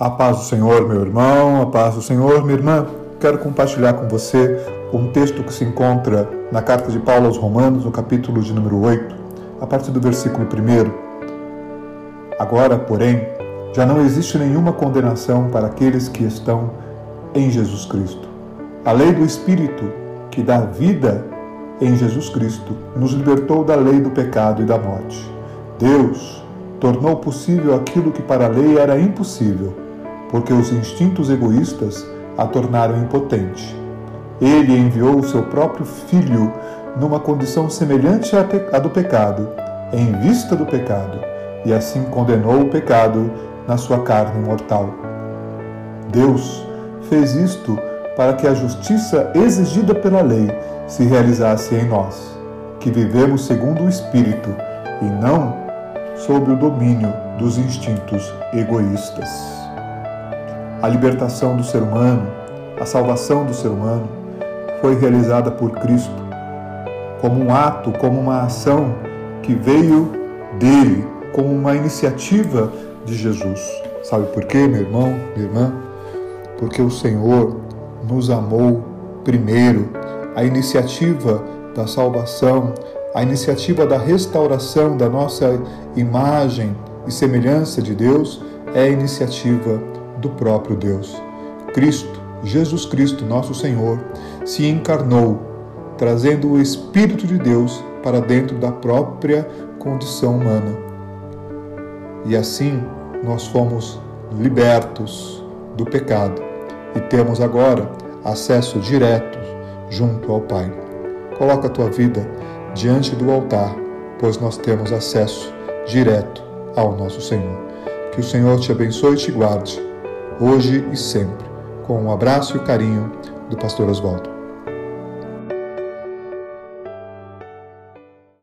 A paz do Senhor, meu irmão, a paz do Senhor, minha irmã. Quero compartilhar com você um texto que se encontra na carta de Paulo aos Romanos, no capítulo de número 8, a partir do versículo 1. Agora, porém, já não existe nenhuma condenação para aqueles que estão em Jesus Cristo. A lei do Espírito, que dá vida em Jesus Cristo, nos libertou da lei do pecado e da morte. Deus tornou possível aquilo que para a lei era impossível porque os instintos egoístas a tornaram impotente. Ele enviou o seu próprio filho numa condição semelhante à do pecado, em vista do pecado, e assim condenou o pecado na sua carne mortal. Deus fez isto para que a justiça exigida pela lei se realizasse em nós, que vivemos segundo o Espírito e não sob o domínio dos instintos egoístas a libertação do ser humano, a salvação do ser humano, foi realizada por Cristo como um ato, como uma ação que veio dele, como uma iniciativa de Jesus. Sabe por quê, meu irmão, minha irmã? Porque o Senhor nos amou primeiro. A iniciativa da salvação, a iniciativa da restauração da nossa imagem e semelhança de Deus é a iniciativa do próprio Deus. Cristo, Jesus Cristo, nosso Senhor, se encarnou, trazendo o Espírito de Deus para dentro da própria condição humana. E assim nós fomos libertos do pecado e temos agora acesso direto junto ao Pai. Coloca a tua vida diante do altar, pois nós temos acesso direto ao nosso Senhor. Que o Senhor te abençoe e te guarde hoje e sempre. Com um abraço e carinho do Pastor Oswaldo.